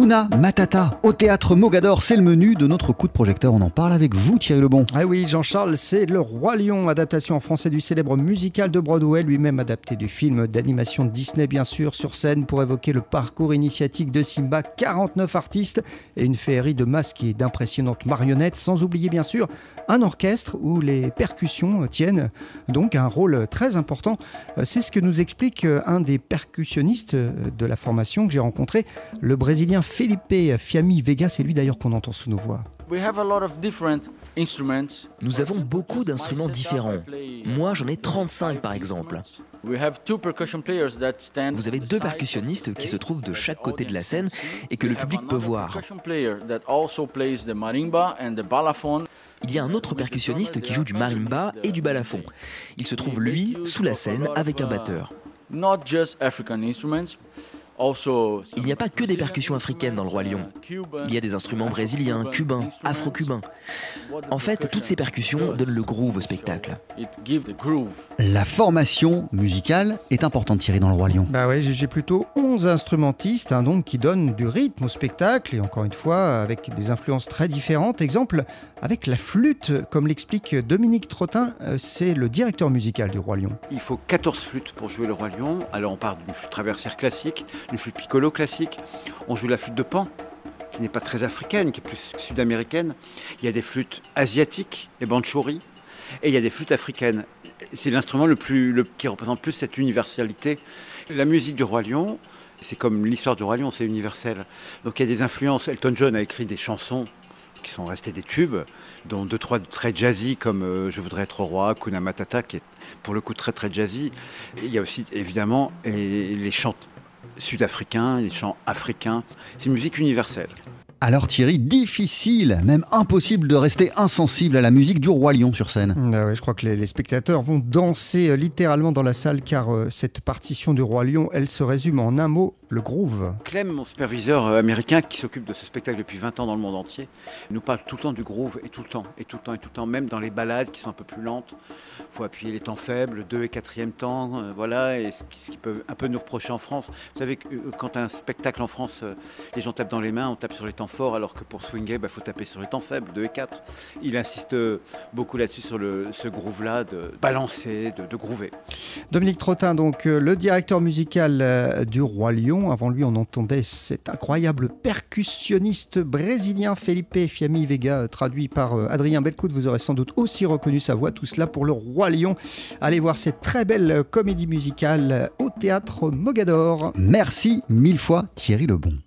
Hakuna Matata au théâtre Mogador, c'est le menu de notre coup de projecteur. On en parle avec vous, Thierry Lebon. Ah oui, Jean-Charles, c'est Le Roi Lion, adaptation en français du célèbre musical de Broadway, lui-même adapté du film d'animation Disney, bien sûr, sur scène pour évoquer le parcours initiatique de Simba. 49 artistes et une féerie de masques et d'impressionnantes marionnettes, sans oublier bien sûr un orchestre où les percussions tiennent donc un rôle très important. C'est ce que nous explique un des percussionnistes de la formation que j'ai rencontré, le Brésilien Felipe Fiami Vega, c'est lui d'ailleurs qu'on entend sous nos voix. Nous avons beaucoup d'instruments différents. Moi, j'en ai 35 par exemple. Vous avez deux percussionnistes qui se trouvent de chaque côté de la scène et que le public peut voir. Il y a un autre percussionniste qui joue du marimba et du balafon. Il se trouve, lui, sous la scène avec un batteur. Il n'y a pas que des percussions africaines dans le Roi Lion. Il y a des instruments brésiliens, cubains, afro-cubains. En fait, toutes ces percussions donnent le groove au spectacle. La formation musicale est importante, Thierry, dans le Roi Lion. Bah ouais, j'ai plutôt 11 instrumentistes hein, donc, qui donnent du rythme au spectacle, et encore une fois, avec des influences très différentes. Exemple, avec la flûte, comme l'explique Dominique Trottin, euh, c'est le directeur musical du Roi Lion. Il faut 14 flûtes pour jouer le Roi Lion. Alors on part d'une flûte traversière classique, une flûte piccolo classique. On joue la flûte de pan, qui n'est pas très africaine, qui est plus sud-américaine. Il y a des flûtes asiatiques, les banchouri, et il y a des flûtes africaines. C'est l'instrument le plus, le, qui représente plus cette universalité. La musique du Roi Lion, c'est comme l'histoire du Roi Lion, c'est universel. Donc il y a des influences. Elton John a écrit des chansons qui sont restés des tubes, dont deux, trois très jazzy comme euh, Je voudrais être roi, Kuna Matata, qui est pour le coup très très jazzy. il y a aussi évidemment les chants sud-africains, les chants africains. C'est une musique universelle. Alors Thierry, difficile, même impossible de rester insensible à la musique du roi lion sur scène. Ah je crois que les, spectateurs vont danser euh, littéralement dans la salle car euh, cette partition du roi lion, elle se résume en un mot, le groove. Clem, mon superviseur euh, américain qui s'occupe de ce spectacle depuis 20 ans dans le monde entier, nous parle tout le temps du groove et tout le temps, et tout le temps, et tout le temps, même dans les balades qui sont un peu plus lentes. Il faut appuyer les temps faibles, deux et quatrième temps, voilà, et ce qui, peut un peu nous reprocher en France. Vous savez que quand un spectacle en France, les gens tapent dans les mains, on tape sur les temps fort, alors que pour swinger, il bah, faut taper sur les temps faibles, 2 et 4. Il insiste beaucoup là-dessus, sur le, ce groove-là, de balancer, de, de groover. Dominique Trottin, donc euh, le directeur musical euh, du Roi Lion. Avant lui, on entendait cet incroyable percussionniste brésilien Felipe Fiammi Vega, traduit par euh, Adrien Belcout. Vous aurez sans doute aussi reconnu sa voix. Tout cela pour le Roi Lion. Allez voir cette très belle comédie musicale au théâtre Mogador. Merci mille fois, Thierry Lebon.